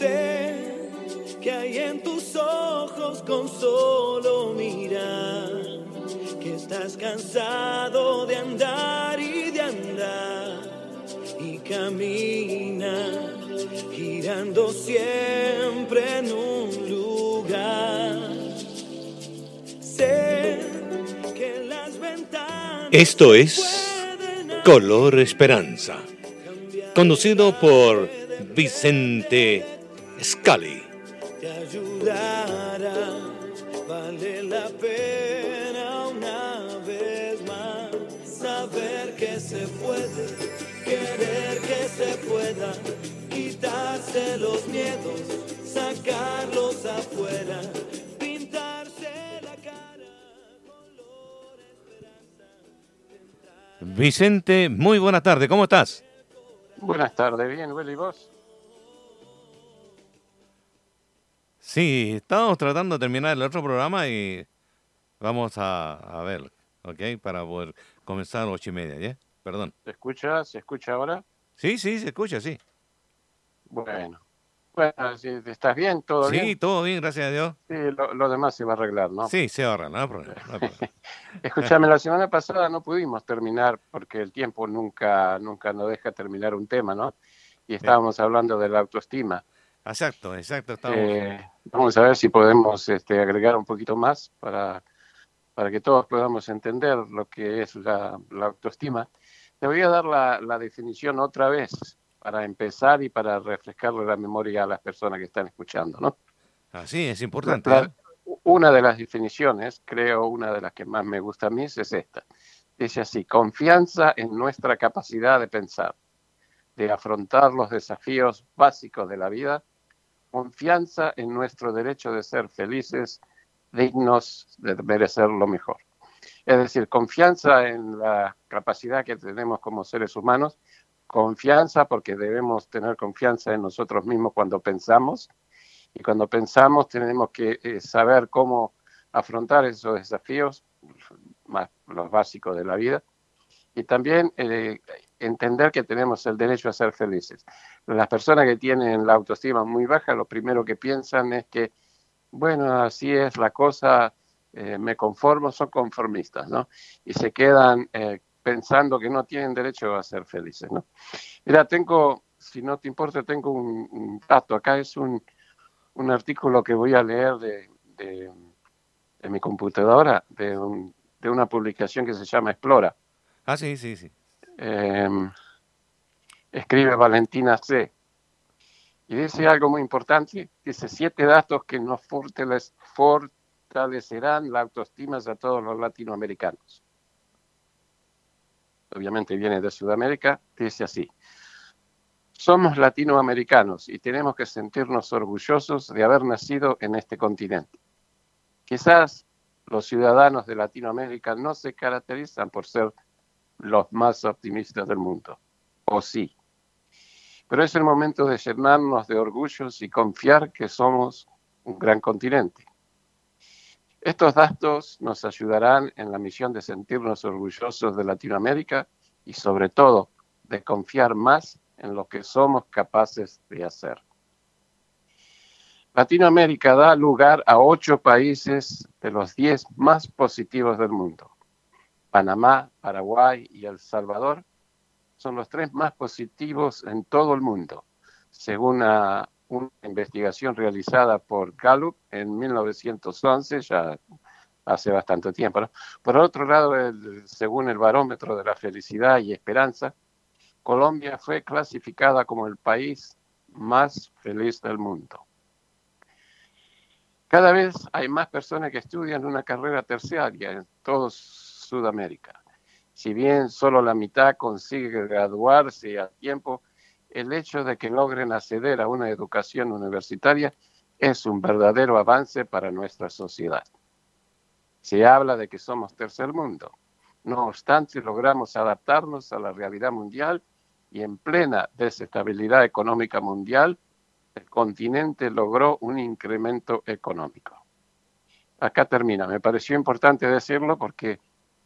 Sé que hay en tus ojos con solo mirar que estás cansado de andar y de andar y camina girando siempre en un lugar. Sé que las ventanas Esto es Color Esperanza, conducido por Vicente Scali. te ayudará. Vale la pena una vez más saber que se puede, querer que se pueda, quitarse los miedos, sacarlos afuera, pintarse la cara. color esperanza. Vicente, muy buena tarde, ¿cómo estás? Buenas tardes, bien, Willy, ¿y vos? Sí, estábamos tratando de terminar el otro programa y vamos a, a ver, ¿ok? Para poder comenzar a las ocho y media, ¿ya? Perdón. ¿Se escucha? ¿Se escucha ahora? Sí, sí, se escucha, sí. Bueno. Bueno, si estás bien, todo Sí, bien. todo bien, gracias a Dios. Sí, lo, lo demás se va a arreglar, ¿no? Sí, se ahorra, no hay problema. no hay problema. Escúchame, la semana pasada no pudimos terminar porque el tiempo nunca, nunca nos deja terminar un tema, ¿no? Y estábamos hablando de la autoestima. Exacto, exacto, estamos. Eh, vamos a ver si podemos este, agregar un poquito más para, para que todos podamos entender lo que es la, la autoestima. Te voy a dar la, la definición otra vez para empezar y para refrescarle la memoria a las personas que están escuchando, ¿no? Así es importante. La- ¿eh? una de las definiciones, creo una de las que más me gusta a mí, es esta. Dice así, confianza en nuestra capacidad de pensar, de afrontar los desafíos básicos de la vida, confianza en nuestro derecho de ser felices, dignos de merecer lo mejor. Es decir, confianza en la capacidad que tenemos como seres humanos, confianza porque debemos tener confianza en nosotros mismos cuando pensamos, y cuando pensamos tenemos que eh, saber cómo afrontar esos desafíos, más los básicos de la vida, y también eh, entender que tenemos el derecho a ser felices. Las personas que tienen la autoestima muy baja, lo primero que piensan es que, bueno, así es la cosa, eh, me conformo, son conformistas, ¿no? Y se quedan eh, pensando que no tienen derecho a ser felices, ¿no? Mira, tengo, si no te importa, tengo un, dato, acá es un, un artículo que voy a leer de, de, de mi computadora, de, un- de una publicación que se llama Explora. Ah, sí, sí, sí. Eh, escribe Valentina C. Y dice algo muy importante, dice siete datos que nos fortale- fortalecerán la autoestima de todos los latinoamericanos. Obviamente viene de Sudamérica, dice así. Somos latinoamericanos y tenemos que sentirnos orgullosos de haber nacido en este continente. Quizás los ciudadanos de Latinoamérica no se caracterizan por ser los más optimistas del mundo, o sí. Pero es el momento de llenarnos de orgullos y confiar que somos un gran continente. Estos datos nos ayudarán en la misión de sentirnos orgullosos de Latinoamérica y sobre todo de confiar más en lo que somos capaces de hacer. Latinoamérica da lugar a ocho países de los diez más positivos del mundo. Panamá, Paraguay y El Salvador son los tres más positivos en todo el mundo, según una, investigación realizada por Gallup en 1911, ya hace bastante tiempo. Por otro lado, según el barómetro de la felicidad y esperanza, Colombia fue clasificada como el país más feliz del mundo. Cada vez hay más personas que estudian una carrera terciaria en toda Sudamérica. Si bien solo la mitad consigue graduarse a tiempo, el hecho de que logren acceder a una educación universitaria es un verdadero avance para nuestra sociedad. Se habla de que somos tercer mundo. No obstante, logramos adaptarnos a la realidad mundial y en plena desestabilidad económica mundial, el continente logró un incremento económico. Acá termina. Me pareció importante decirlo porque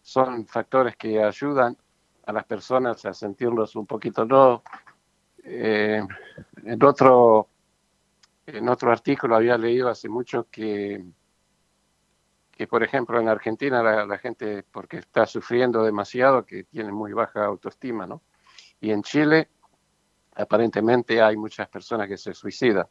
son factores que ayudan a las personas a sentirlos un poquito no eh, en otro en otro artículo había leído hace mucho que, que por ejemplo, en Argentina la, gente, porque está sufriendo demasiado, que tiene muy baja autoestima, ¿no? Y en Chile, aparentemente hay muchas personas que se suicidan.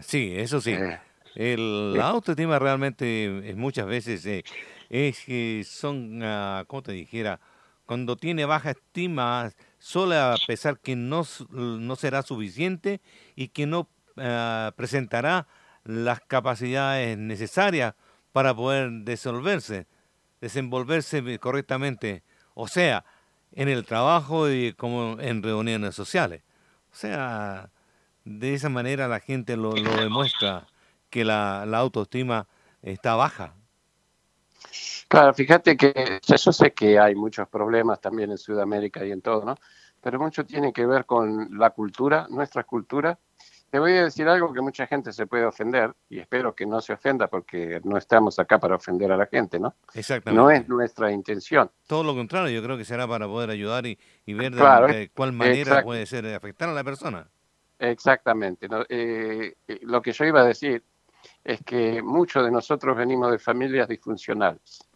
Sí, eso sí. Eh, el, la autoestima realmente muchas veces eh, es que son, uh, ¿cómo te dijera? Cuando tiene baja estima, suele pesar que no, no será suficiente y que no uh, presentará las capacidades necesarias para poder desenvolverse, desenvolverse correctamente, o sea, en el trabajo y como en reuniones sociales. O sea, de esa manera la gente lo, lo demuestra que la, la, autoestima está baja. Claro, fíjate que yo sé que hay muchos problemas también en Sudamérica y en todo, ¿no? Pero mucho tiene que ver con la cultura, nuestra cultura. Te voy a decir algo que mucha gente se puede ofender y espero que no se ofenda porque no estamos acá para ofender a la gente, ¿no? Exactamente. No es nuestra intención. Todo lo contrario, yo creo que será para poder ayudar y, y ver de, cuál manera puede ser afectar a la persona. Exactamente. Eh, eh, lo que yo iba a decir es que muchos de nosotros venimos de familias disfuncionales.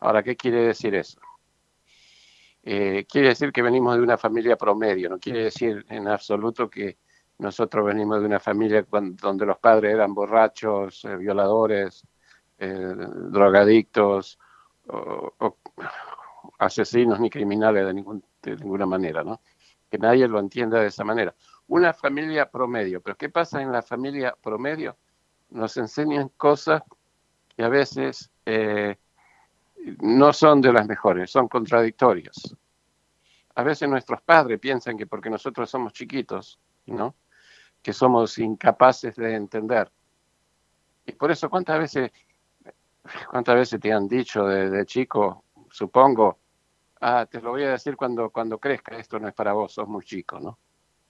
Ahora, ¿qué quiere decir eso? Eh, quiere decir que venimos de una familia promedio, no quiere decir en absoluto que nosotros venimos de una familia donde los padres eran borrachos, violadores, drogadictos, o, asesinos ni criminales de, ningún, de ninguna manera, ¿no? Que nadie lo entienda de esa manera una familia promedio. Pero ¿qué pasa en la familia promedio? Nos enseñan cosas que a veces eh, no son de las mejores, son contradictorias. A veces nuestros padres piensan que porque nosotros somos chiquitos, ¿no? Que somos incapaces de entender. Y por eso, ¿cuántas veces, cuántas veces te han dicho de, chico, supongo, ah, te lo voy a decir cuando, cuando crezca, esto no es para vos, sos muy chico, ¿no?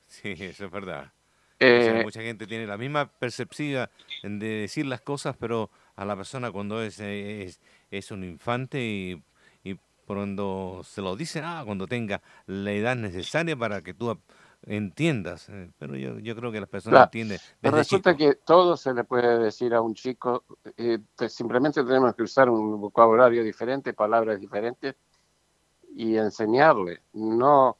Sí, eso es verdad. Eh, mucha gente tiene la misma percepción de decir las cosas, pero a la persona cuando es, es, es un infante y, y, cuando se lo dice, ah, cuando tenga la edad necesaria para que tú entiendas. Eh, pero yo, yo creo que las personas entienden. resulta que todo se le puede decir a un chico, eh, simplemente tenemos que usar un vocabulario diferente, palabras diferentes y enseñarle. No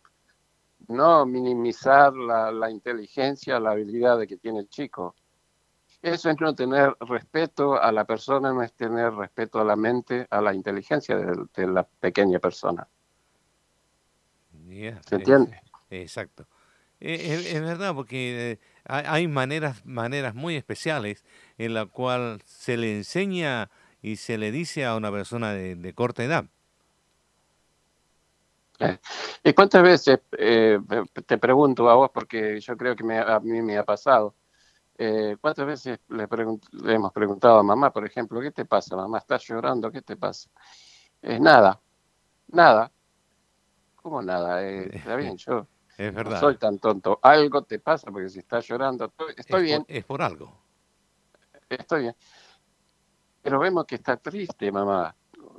no minimizar la, inteligencia, la habilidad de que tiene el chico. Eso es no tener respeto a la persona, no es tener respeto a la mente, a la inteligencia de, la pequeña persona. ¿Se entiende? exacto. Es, verdad, porque eh, hay maneras, maneras muy especiales en la cual se le enseña y se le dice a una persona de corta edad ¿Y cuántas veces, eh, te pregunto a vos, porque yo creo que a mí me ha pasado, eh, ¿cuántas veces le, hemos preguntado a mamá, por ejemplo, ¿qué te pasa, mamá? ¿Estás llorando? ¿Qué te pasa? Es nada, nada. ¿Cómo nada? Eh, está bien, yo es verdad. no soy tan tonto. Algo te pasa, porque si estás llorando, estoy bien. es por algo. Estoy bien. Pero vemos que está triste, mamá,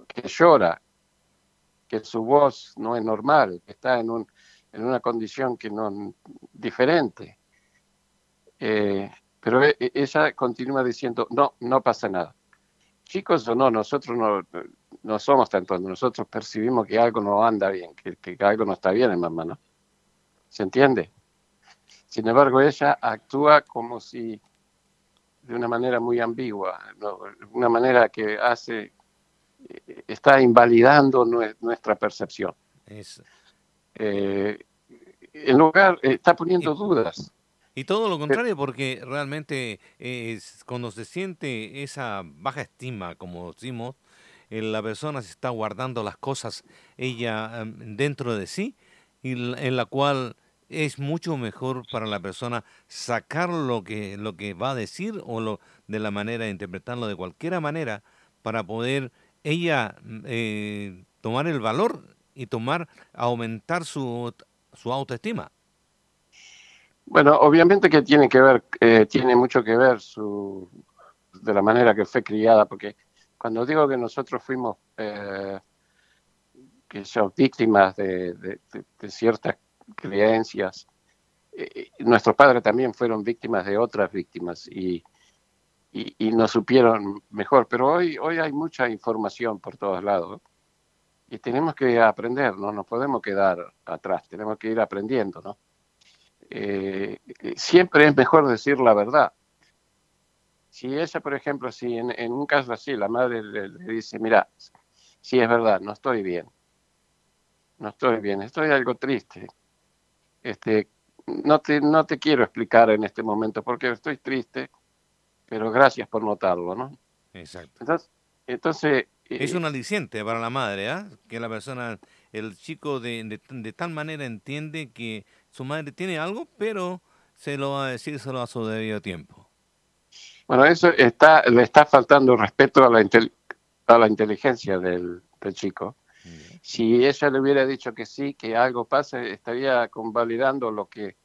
que llora, que su voz no es normal, que está en, un, en una condición que no diferente. Eh, pero e, e, ella continúa diciendo, no, no pasa nada. Chicos o no, nosotros no, no somos tantos, nosotros percibimos que algo no anda bien, que, que algo no está bien en mamá, ¿no? ¿Se entiende? Sin embargo, ella actúa como si de una manera muy ambigua, una manera que hace está invalidando nuestra percepción. Eh, en lugar, está poniendo dudas. Y todo lo contrario, porque realmente es, cuando se siente esa baja estima, como decimos, eh, la persona se está guardando las cosas ella em, dentro de sí, y en la cual es mucho mejor para la persona sacar lo que, lo que va a decir o lo, de la manera de interpretarlo de cualquier manera para poder ella eh, tomar el valor y tomar, aumentar su, su autoestima? Bueno, obviamente que tiene que ver, eh, tiene mucho que ver su, de la manera que fue criada, porque cuando digo que nosotros fuimos eh, que son víctimas de, ciertas creencias, nuestros padres también fueron víctimas de otras víctimas y, y, no supieron mejor. Pero hoy, hoy hay mucha información por todos lados y tenemos que aprender, no nos podemos quedar atrás, tenemos que ir aprendiendo, ¿no? Eh, siempre es mejor decir la verdad. Si ella, por ejemplo, si en, un caso así la madre le, dice, mira, si es verdad, no estoy bien, no estoy bien, estoy algo triste, este, no te, no te quiero explicar en este momento porque estoy triste, pero gracias por notarlo, ¿no? Exacto. Entonces... es eh, un aliciente para la madre, ¿ah? Que la persona, el chico de, de, tal manera entiende que su madre tiene algo, pero se lo va a decir solo a su debido tiempo. Bueno, eso está, le está faltando respeto a la, a la inteligencia del, del chico. Si ella le hubiera dicho que sí, que algo pasa, estaría convalidando lo que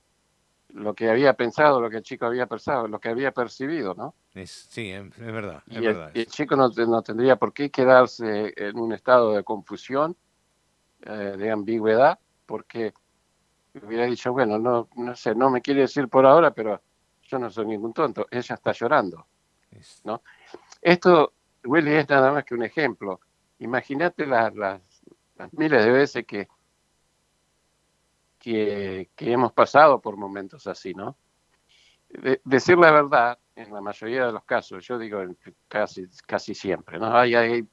lo que había pensado, lo que el chico había pensado, lo que había percibido, ¿no? sí, es, verdad. y, el, chico no, no, tendría por qué quedarse en un estado de confusión, eh, de ambigüedad, porque hubiera dicho, bueno, no, no sé, no me quiere decir por ahora, pero yo no soy ningún tonto, ella está llorando, ¿no? Esto, Willy, es nada más que un ejemplo. Imagínate las, las miles de veces que que, hemos pasado por momentos así, ¿no? decir la verdad, en la mayoría de los casos, yo digo casi, casi siempre, ¿no? Hay, hay,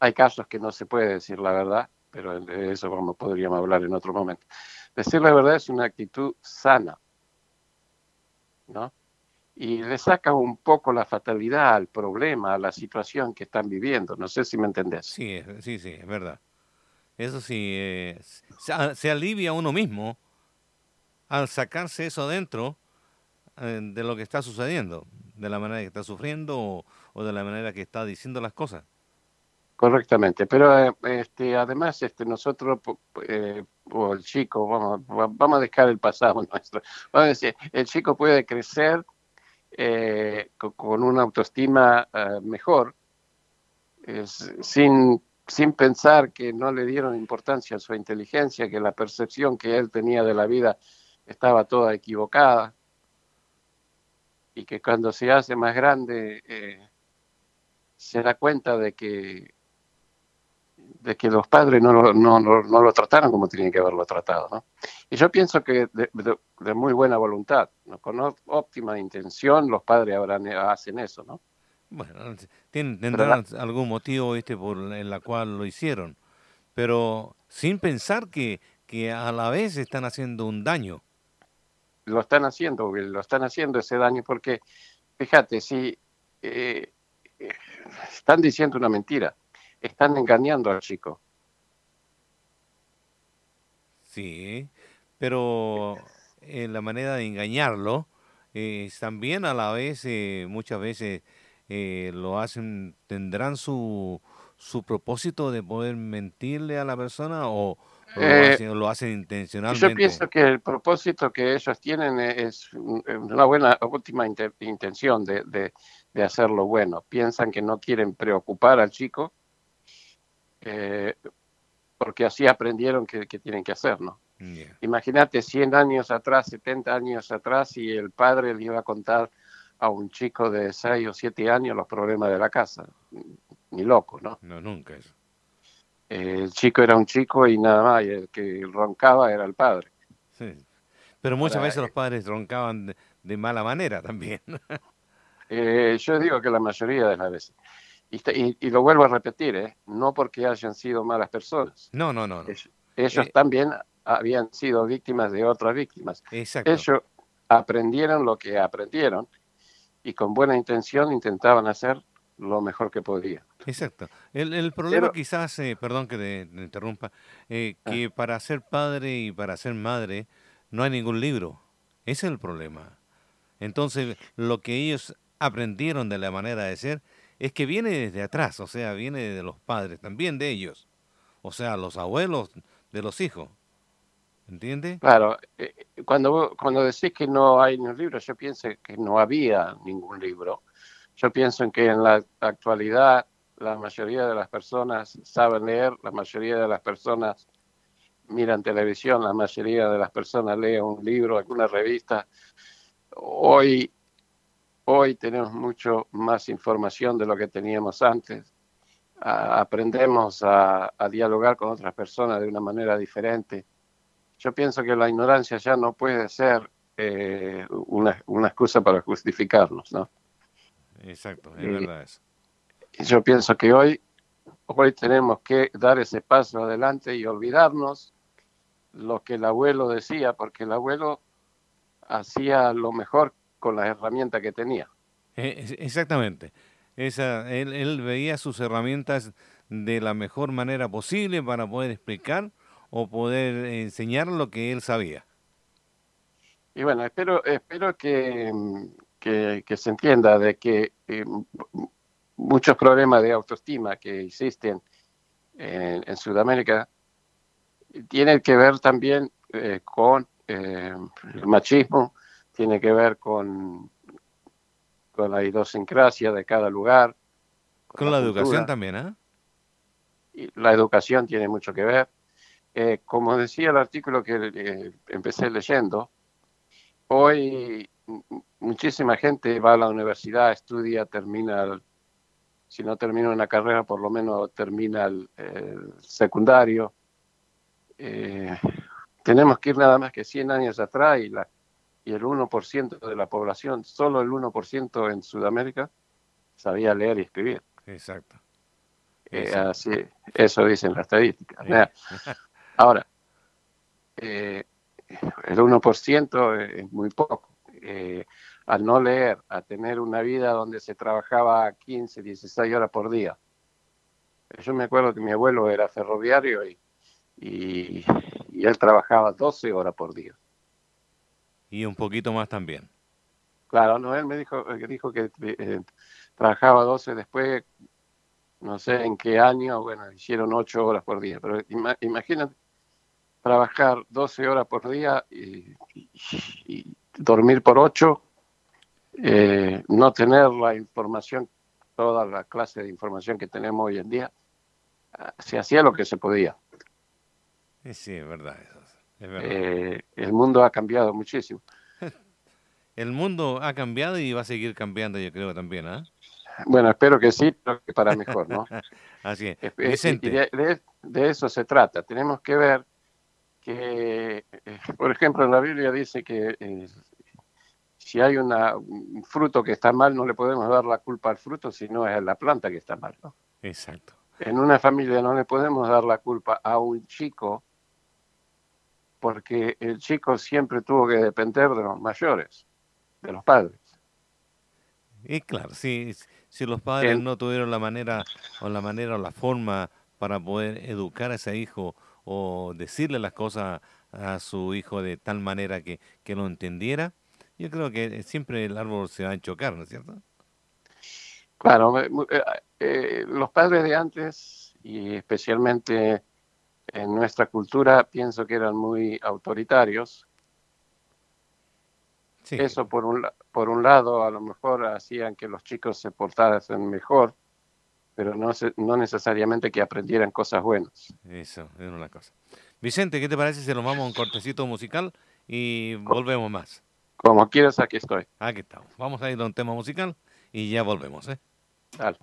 hay casos que no se puede decir la verdad, pero de eso vamos, podríamos hablar en otro momento. Decir la verdad es una actitud sana, ¿no? Y le saca un poco la fatalidad al problema, a la situación que están viviendo. No sé si me entendés. Sí, sí, sí, es verdad. Eso sí, eh, se, alivia uno mismo al sacarse eso dentro eh, de lo que está sucediendo, de la manera que está sufriendo o, de la manera que está diciendo las cosas. Correctamente, pero eh, este, además este, nosotros, o el chico, vamos, vamos a dejar el pasado nuestro, vamos a decir, el chico puede crecer con, una autoestima mejor, sin sin pensar que no le dieron importancia a su inteligencia, que la percepción que él tenía de la vida estaba toda equivocada y que cuando se hace más grande eh, se da cuenta de que de que los padres no, no, no, no, lo trataron como tenían que haberlo tratado. ¿no? Y yo pienso que de, muy buena voluntad, con óptima intención, los padres ahora hacen eso, ¿no? Bueno, tendrán algún motivo este por en la cual lo hicieron, pero sin pensar que, que a la vez están haciendo un daño. Lo están haciendo, lo están haciendo ese daño porque, fíjate, si eh, están diciendo una mentira, están engañando al chico. Sí, pero en la manera de engañarlo eh, también a la vez eh, muchas veces eh, lo hacen, tendrán su, su propósito de poder mentirle a la persona o, eh, lo, hacen, intencionalmente? Yo pienso que el propósito que ellos tienen es una buena última intención de, de, de hacerlo bueno. Piensan que no quieren preocupar al chico eh, porque así aprendieron que, tienen que hacer, ¿no? Imagínate 100 años atrás, 70 años atrás, y el padre le iba a contar a un chico de 6 o 7 años los problemas de la casa. Ni loco, ¿no? No, nunca eso. el chico era un chico y nada más, y el que roncaba era el padre. Sí. Pero muchas veces los padres roncaban de, mala manera también. eh, yo digo que la mayoría de las veces. Y, lo vuelvo a repetir, ¿eh? no porque hayan sido malas personas. No, no, no. Ellos, eh, también habían sido víctimas de otras víctimas. Exacto. Ellos aprendieron lo que aprendieron y con buena intención intentaban hacer lo mejor que podían. Exacto. El, el problema quizás, eh, perdón que te, interrumpa, eh, ah. que para ser padre y para ser madre no hay ningún libro. Ese es el problema. Entonces, lo que ellos aprendieron de la manera de ser es que viene desde atrás, o sea, viene de los padres, también de ellos. O sea, los abuelos de los hijos. ¿Entiende? Claro, eh, cuando, cuando decís que no hay ningún libro, yo pienso que no había ningún libro. Yo pienso en que en la actualidad la mayoría de las personas saben leer, la mayoría de las personas miran televisión, la mayoría de las personas leen un libro, alguna revista. Hoy, hoy tenemos mucho más información de lo que teníamos antes. aprendemos a, dialogar con otras personas de una manera diferente. Yo pienso que la ignorancia ya no puede ser eh, una, una, excusa para justificarnos, ¿no? Exacto, es verdad eso. Yo pienso que hoy, hoy tenemos que dar ese paso adelante y olvidarnos lo que el abuelo decía, porque el abuelo hacía lo mejor con las herramientas que tenía. Eh, exactamente. Esa, él, él veía sus herramientas de la mejor manera posible para poder explicar o poder enseñar lo que él sabía. Y bueno, espero, espero que, que, se entienda de que eh, muchos problemas de autoestima que existen en, Sudamérica tienen que ver también eh, con eh, el machismo, tiene que ver con, con la idiosincrasia de cada lugar. Con, la, educación también, ¿eh? Y la educación tiene mucho que ver. como decía el artículo que empecé leyendo, hoy muchísima gente va a la universidad, estudia, termina, si no termina una carrera, por lo menos termina el, secundario. Eh, tenemos que ir nada más que 100 años atrás y, la, y el 1% de la población, solo el 1% en Sudamérica, sabía leer y escribir. Exacto. Eh, así, eso dicen las estadísticas. Ahora, eh, el 1% es muy poco. Eh, al no leer, a tener una vida donde se trabajaba 15, 16 horas por día. Yo me acuerdo que mi abuelo era ferroviario y, y, él trabajaba 12 horas por día. Y un poquito más también. Claro, no, él me dijo, que dijo que eh, trabajaba 12 después, no sé en qué año, bueno, hicieron 8 horas por día, pero imagínate trabajar 12 horas por día y, dormir por 8, eh, no tener la información, toda la clase de información que tenemos hoy en día, ah, se hacía lo que se podía. Sí, es verdad. Eh, el mundo ha cambiado muchísimo. el mundo ha cambiado y va a seguir cambiando, yo creo también, ¿ah? Bueno, espero que sí, pero que para mejor, ¿no? Así es. de, eso se trata. Tenemos que ver que, eh, por ejemplo, en la Biblia dice que eh, si hay una, un fruto que está mal, no le podemos dar la culpa al fruto, sino es a la planta que está mal. ¿no? Exacto. En una familia no le podemos dar la culpa a un chico porque el chico siempre tuvo que depender de los mayores, de los padres. Y claro, si, si los padres no tuvieron la manera o la manera o la forma para poder educar a ese hijo o decirle las cosas a su hijo de tal manera que, que lo entendiera, yo creo que siempre el árbol se va a chocar, ¿no es cierto? Claro, eh, eh, los padres de antes, y especialmente en nuestra cultura, pienso que eran muy autoritarios. Eso por un, por un lado a lo mejor hacían que los chicos se portaran mejor, pero no, no necesariamente que aprendieran cosas buenas. Eso, es una cosa. Vicente, ¿qué te parece si nos vamos a un cortecito musical y volvemos más? Como quieras, aquí estoy. Aquí estamos. Vamos a ir a un tema musical y ya volvemos, ¿eh? Dale.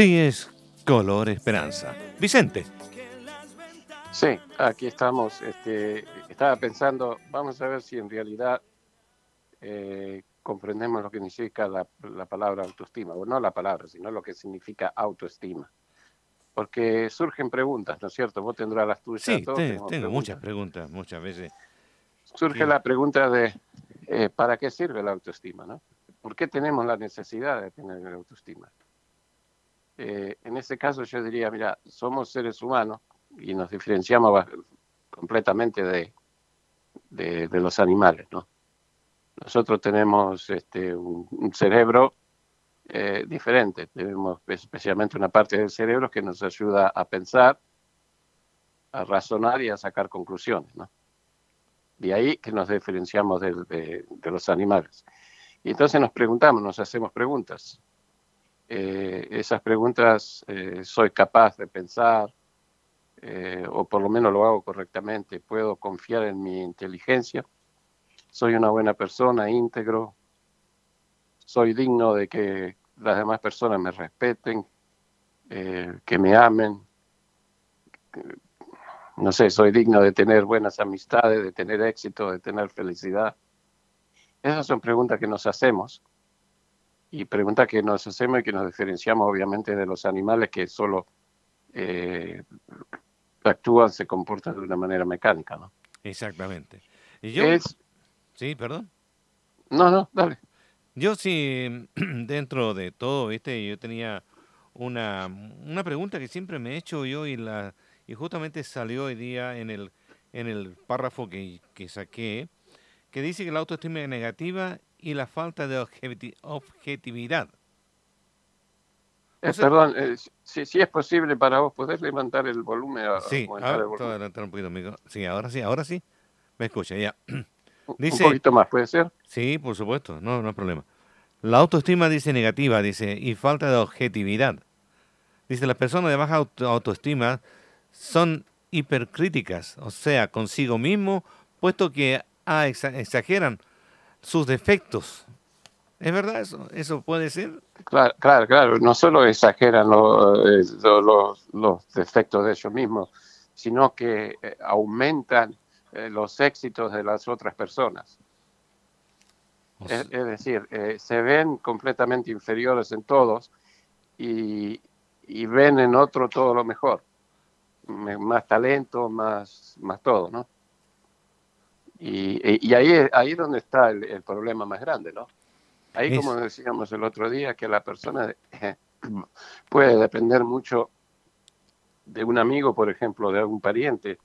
Así es, color esperanza. Vicente. Sí, aquí estamos. Este, estaba pensando, vamos a ver si en realidad eh, comprendemos lo que significa la, palabra autoestima, o no la palabra, sino lo que significa autoestima. Porque surgen preguntas, ¿no es cierto? Vos tendrás las tuyas. Sí, tengo muchas preguntas, muchas veces. Surge la pregunta de eh, ¿para qué sirve la autoestima? ¿no? ¿Por qué tenemos la necesidad de tener la autoestima? Eh, en ese caso yo diría, mira, somos seres humanos y nos diferenciamos completamente de, de, los animales, ¿no? Nosotros tenemos este, un, cerebro eh, diferente, tenemos especialmente una parte del cerebro que nos ayuda a pensar, a razonar y a sacar conclusiones, ¿no? De ahí que nos diferenciamos de, de los animales. Y entonces nos preguntamos, nos hacemos preguntas. Eh, esas preguntas eh, soy capaz de pensar, eh, o por lo menos lo hago correctamente, puedo confiar en mi inteligencia, soy una buena persona, íntegro, soy digno de que las demás personas me respeten, que me amen, no sé, soy digno de tener buenas amistades, de tener éxito, de tener felicidad. Esas son preguntas que nos hacemos y pregunta que nos hacemos y que nos diferenciamos obviamente de los animales que solo eh, actúan, se comportan de una manera mecánica, ¿no? Exactamente. Y yo, Sí, perdón. No, no, dale. Yo sí, dentro de todo, viste, yo tenía una, una pregunta que siempre me he hecho yo y la y justamente salió hoy día en el en el párrafo que, que saqué, que dice que la autoestima es negativa y la falta de objetividad. Eh, perdón, eh, si, es posible para vos, ¿podés levantar el volumen? sí, un poquito, amigo. Sí, ahora sí, ahora sí. Me escucha, ya. Dice, un poquito más, ¿puede ser? Sí, por supuesto, no, no hay problema. La autoestima dice negativa, dice, y falta de objetividad. Dice, las personas de baja autoestima son hipercríticas, o sea, consigo mismo, puesto que ah, exageran sus defectos. ¿Es verdad eso? ¿Eso puede ser? Claro, claro, claro. No solo exageran eh, los, los defectos de ellos mismos, sino que eh, aumentan eh, los éxitos de las otras personas. Es, decir, eh, se ven completamente inferiores en todos y, ven en otro todo lo mejor, más talento, más, más todo, ¿no? Y, ahí, ahí es donde está el, problema más grande, ¿no? Ahí, como decíamos el otro día, que la persona puede depender mucho de un amigo, por ejemplo, de algún pariente,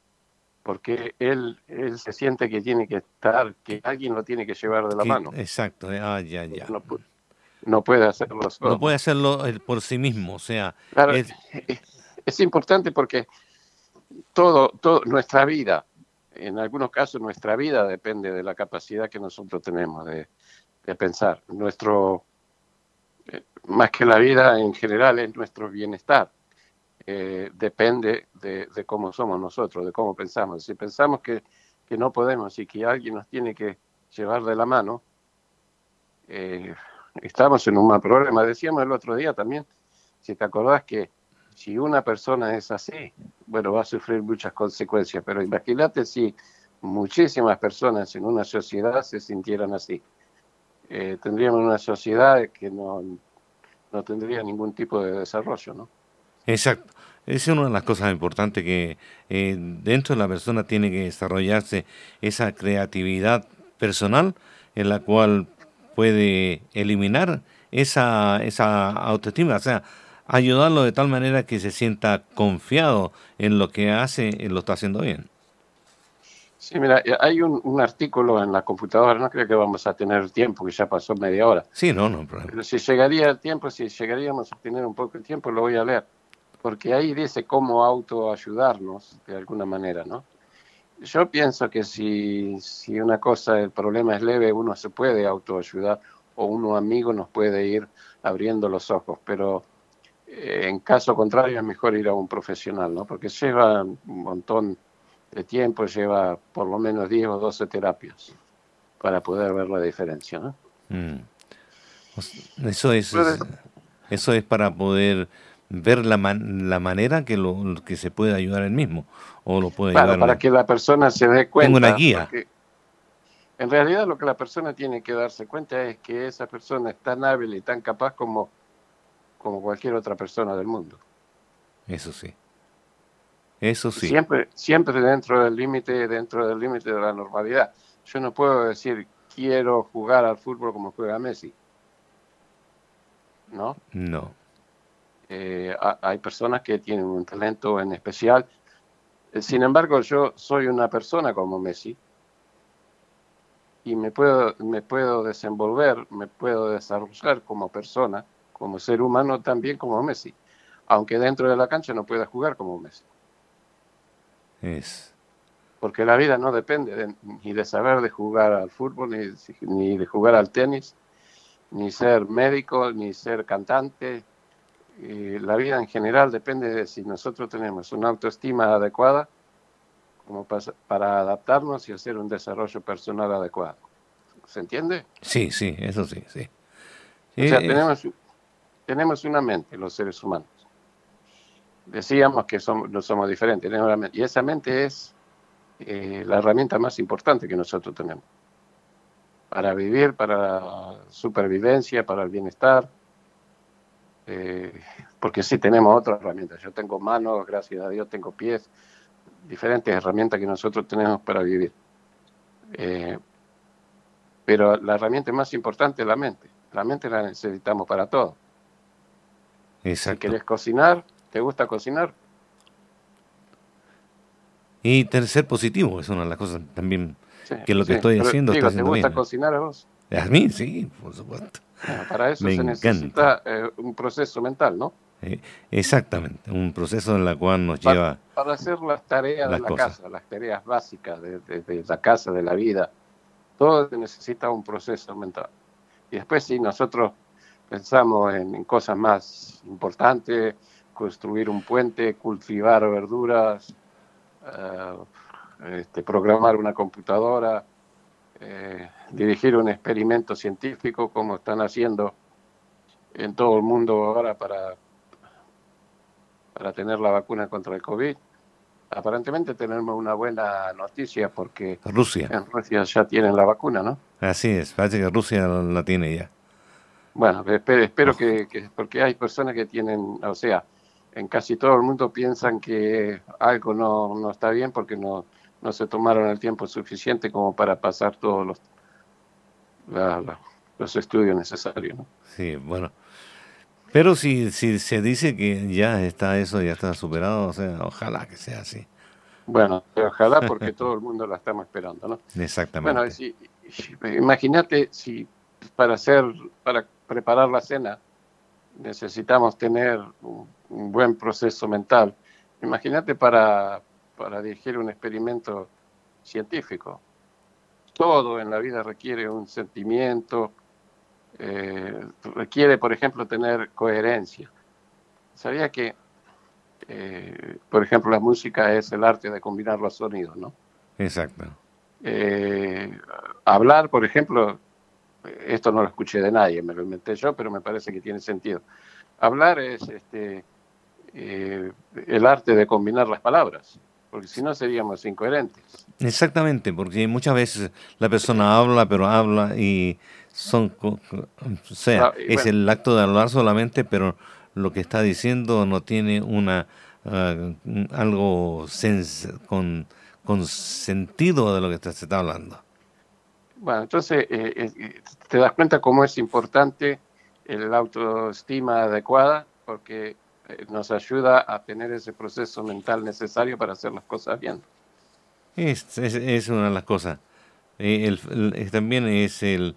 porque él, él se siente que tiene que estar, que alguien lo tiene que llevar de la mano. Exacto, eh, ah, ya, ya. No, puede hacerlo solo. No puede hacerlo por sí mismo, o sea... es... importante porque todo, todo, nuestra vida, en algunos casos nuestra vida depende de la capacidad que nosotros tenemos de, pensar. Nuestro, eh, más que la vida en general, es nuestro bienestar. Eh, depende de, cómo somos nosotros, de cómo pensamos. Si pensamos que, no podemos y que alguien nos tiene que llevar de la mano, eh, estamos en un mal problema. Decíamos el otro día también, si te acordás que si una persona es así, bueno, va a sufrir muchas consecuencias, pero imagínate si muchísimas personas en una sociedad se sintieran así. Eh, tendríamos una sociedad que no, no tendría ningún tipo de desarrollo, ¿no? Exacto. Esa es una de las cosas importantes que eh, dentro de la persona tiene que desarrollarse esa creatividad personal en la cual puede eliminar esa, esa autoestima, o sea, ayudarlo de tal manera que se sienta confiado en lo que hace, y lo está haciendo bien. Sí, mira, eh, hay un, artículo en la computadora, no creo que vamos a tener tiempo, que ya pasó media hora. Sí, no, no. Pero, pero si llegaría el tiempo, si llegaríamos a tener un poco de tiempo, lo voy a leer porque ahí dice cómo autoayudarnos de alguna manera, ¿no? Yo pienso que si, si una cosa, el problema es leve, uno se puede autoayudar o uno amigo nos puede ir abriendo los ojos, pero eh, en caso contrario es mejor ir a un profesional, ¿no? Porque lleva un montón de tiempo, lleva por lo menos 10 o 12 terapias para poder ver la diferencia, ¿no? Mm. Eso es, eso es para poder ver la, la manera que, lo, que se puede ayudar él mismo o lo puede ayudar para que la persona se dé cuenta tengo una guía en realidad lo que la persona tiene que darse cuenta es que esa persona es tan hábil y tan capaz como como cualquier otra persona del mundo. Eso sí. Eso sí. Siempre siempre dentro del límite dentro del límite de la normalidad. Yo no puedo decir quiero jugar al fútbol como juega Messi no no. Eh, hay personas que tienen un talento en especial. Eh, sin embargo, yo soy una persona como Messi. Y me puedo, me puedo desenvolver, me puedo desarrollar como persona, como ser humano también como Messi, aunque dentro de la cancha no pueda jugar como Messi. Es. Porque la vida no depende ni de saber de jugar al fútbol, ni, ni de jugar al tenis, ni ser médico, ni ser cantante, la vida en general depende de si nosotros tenemos una autoestima adecuada como para, adaptarnos y hacer un desarrollo personal adecuado. ¿Se entiende? Sí, sí, eso sí, sí. o sea, tenemos, tenemos una mente los seres humanos. Decíamos que no somos diferentes, y esa mente es eh, la herramienta más importante que nosotros tenemos para vivir, para la supervivencia, para el bienestar, eh, porque sí tenemos otras herramientas. Yo tengo manos, gracias a Dios, tengo pies, diferentes herramientas que nosotros tenemos para vivir. Eh, pero la herramienta más importante es la mente. La mente la necesitamos para todo. Exacto. Si quieres cocinar, ¿te gusta cocinar? Y ser positivo es una de las cosas también que lo que estoy haciendo está ¿Te gusta cocinar a vos? A mí sí, por supuesto. para eso se necesita eh, un proceso mental, ¿no? Eh, exactamente, un proceso en el cual nos lleva... Para hacer las tareas de la casa, las tareas básicas de, la casa, de la vida, todo necesita un proceso mental. Y después si nosotros pensamos en, cosas más importantes, construir un puente, cultivar verduras, eh, este, programar una computadora, eh, dirigir un experimento científico como están haciendo en todo el mundo ahora para, para tener la vacuna contra el COVID. aparentemente tenemos una buena noticia porque Rusia. en Rusia ya tienen la vacuna, ¿no? Así es, parece que Rusia la tiene ya. Bueno, espero, espero que, que, porque hay personas que tienen, o sea, en casi todo el mundo piensan que algo no, no está bien porque no, no se tomaron el tiempo suficiente como para pasar todos los, la, la, los estudios necesarios. ¿no? Sí, bueno. Pero si, si se dice que ya está eso, ya está superado, o sea, ojalá que sea así. Bueno, ojalá porque todo el mundo la estamos esperando, ¿no? Exactamente. Bueno, si, imagínate si para hacer, para preparar la cena necesitamos tener un, un buen proceso mental. Imagínate para, para dirigir un experimento científico. Todo en la vida requiere un sentimiento, eh, requiere, por ejemplo, tener coherencia. Sabía que, eh, por ejemplo, la música es el arte de combinar los sonidos, ¿no? Exacto. Eh, hablar, por ejemplo, esto no lo escuché de nadie, me lo inventé yo, pero me parece que tiene sentido. Hablar es este, eh, el arte de combinar las palabras, porque si no seríamos incoherentes. Exactamente, porque muchas veces la persona habla, pero habla y son, o sea, Ah, y es bueno. el acto de hablar solamente, pero lo que está diciendo no tiene una ah, algo sens- con, con sentido de lo que se está hablando. Bueno, entonces eh, eh, te das cuenta cómo es importante el autoestima adecuada, porque eh, nos ayuda a tener ese proceso mental necesario para hacer las cosas bien. Es, una de las cosas. Eh, también es el,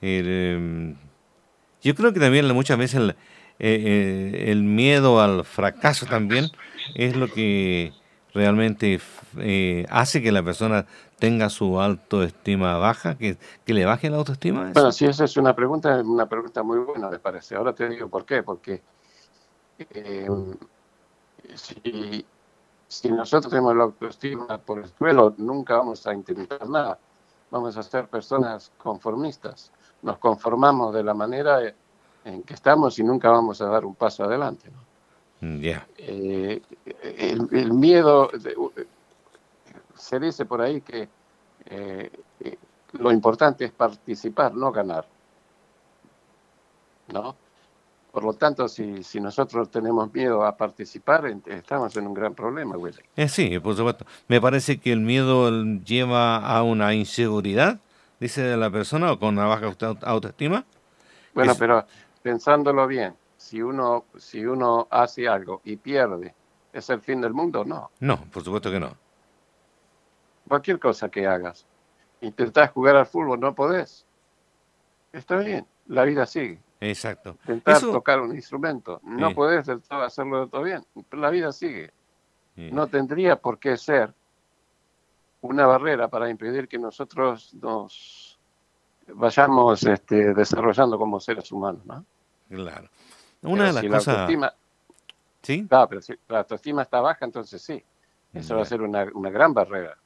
em, yo creo que también muchas veces eh, eh, el miedo al fracaso también es lo que realmente eh, hace que la persona tenga su autoestima baja, que, que le baje la autoestima. Bueno, si esa es una pregunta, una pregunta muy buena, me parece. Ahora te digo por qué. Porque eh, si, si nosotros tenemos la autoestima por el suelo, nunca vamos a intentar nada. Vamos a ser personas conformistas. Nos conformamos de la manera en que estamos y nunca vamos a dar un paso adelante. ¿no? Mm, Ya, Eh, el, el miedo, de- se dice por ahí que eh, eh, lo importante es participar, no ganar. ¿No? Por lo tanto, si, si nosotros tenemos miedo a participar, estamos en un gran problema, Willy. Eh, sí, por supuesto. Me parece que el miedo lleva a una inseguridad, dice la persona, o con una baja auto- autoestima. Bueno, Es- pero pensándolo bien, si uno, si uno hace algo y pierde, ¿es el fin del mundo? No. No, por supuesto que no. Cualquier cosa que hagas. Intentás jugar al fútbol, no podés. Está bien, la vida sigue. Exacto. Intentar Eso- tocar un instrumento, no Sí. podés del todo hacerlo del todo bien. La vida sigue. Sí. No tendría por qué ser una barrera para impedir que nosotros nos vayamos este, desarrollando como seres humanos. ¿no? Claro. Pero Una de las si la cosas... autoestima, ¿Sí? claro, pero si la autoestima está baja, entonces sí. Eso va a ser una, una gran barrera.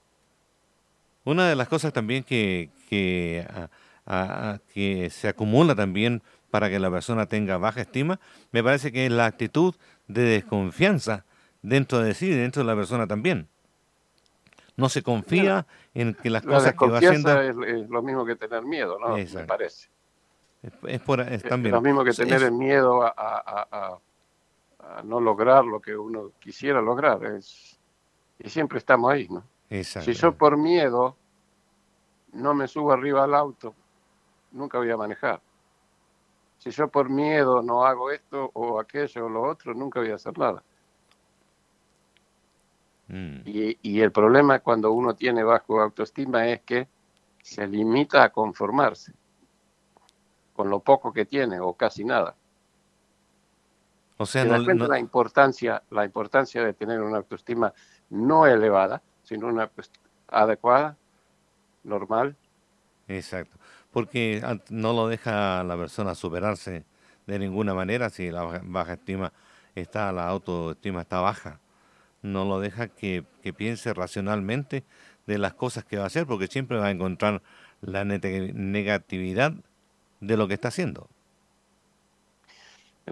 Una de las cosas también que, que, a- a- que se acumula también para que la persona tenga baja estima, me parece que es la actitud de desconfianza dentro de sí, dentro de la persona también. No se confía en que las La cosas que va haciendo... es, es lo mismo que tener miedo, ¿no? Me Exacto. parece. Es, por, es también. lo mismo que tener el miedo a, a- a- no lograr lo que uno quisiera lograr. Es, y siempre estamos ahí, ¿no? Si yo por miedo no me subo arriba al auto, nunca voy a manejar. Si yo por miedo no hago esto o aquello o lo otro, nunca voy a hacer nada. Mm, Y, y el problema cuando uno tiene bajo autoestima es que se limita a conformarse con lo poco que tiene o casi nada. O sea, ¿Te no, cuenta no- la importancia, la importancia de tener una autoestima no elevada, sino una autoestima adecuada, normal? Exacto. Porque no lo deja a la persona superarse de ninguna manera si la baja, baja estima está, la autoestima está baja. No lo deja que, que piense racionalmente de las cosas que va a hacer, porque siempre va a encontrar la negatividad de lo que está haciendo.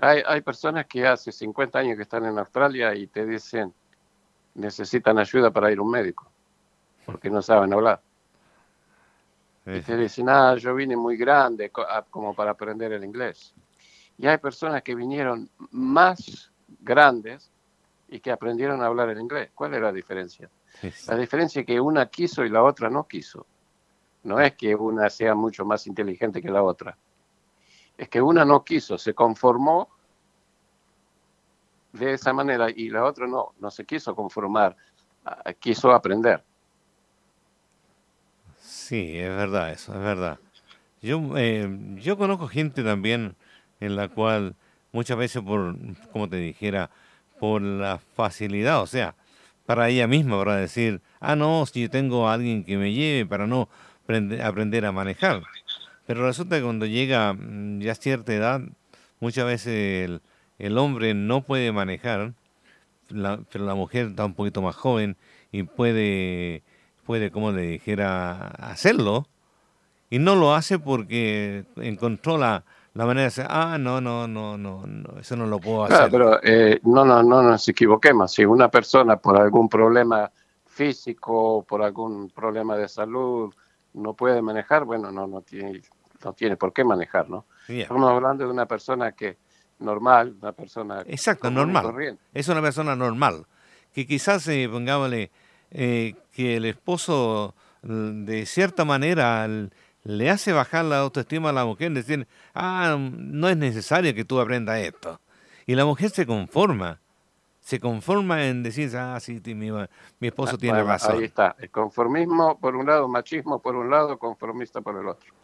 Hay, hay personas que hace 50 años que están en Australia y te dicen, necesitan ayuda para ir a un médico, porque no saben hablar. Y te dicen, ah, yo vine muy grande como para aprender el inglés. Y hay personas que vinieron más grandes y que aprendieron a hablar el inglés. ¿Cuál es la diferencia? La diferencia es que una quiso y la otra no quiso. No es que una sea mucho más inteligente que la otra. Es que una no quiso, se conformó de esa manera y la otra no, no se quiso conformar, quiso aprender. Sí, es verdad eso, es verdad. Yo, eh, yo conozco gente también en la cual muchas veces por, como te dijera, por la facilidad, o sea, para ella misma, para decir, ah, no, si yo tengo a alguien que me lleve para no aprender a manejar. Pero resulta que cuando llega mm, ya a cierta edad, muchas veces el, hombre no puede manejar, pero la mujer está un poquito más joven y puede, puede, como le dijera, hacerlo. Y no lo hace porque encontró la, la manera de decir, ah, no, no, no, no, eso no lo puedo hacer. pero eh, no, no, no nos equivoquemos. Si una persona por algún problema físico, por algún problema de salud, no puede manejar, bueno, no, no tiene, no tiene por qué manejar, ¿no? Estamos hablando de una persona que normal, una persona exacto, normal, es una persona normal, que quizás eh, pongámosle eh, que el esposo de cierta manera le hace bajar la autoestima a la mujer, decir, ah, no es necesario que tú aprendas esto. Y la mujer se conforma, se conforma en decir, ah, sí, mi, mi esposo ah, tiene razón. Ahí está, el conformismo por un lado, machismo por un lado, conformista por el otro.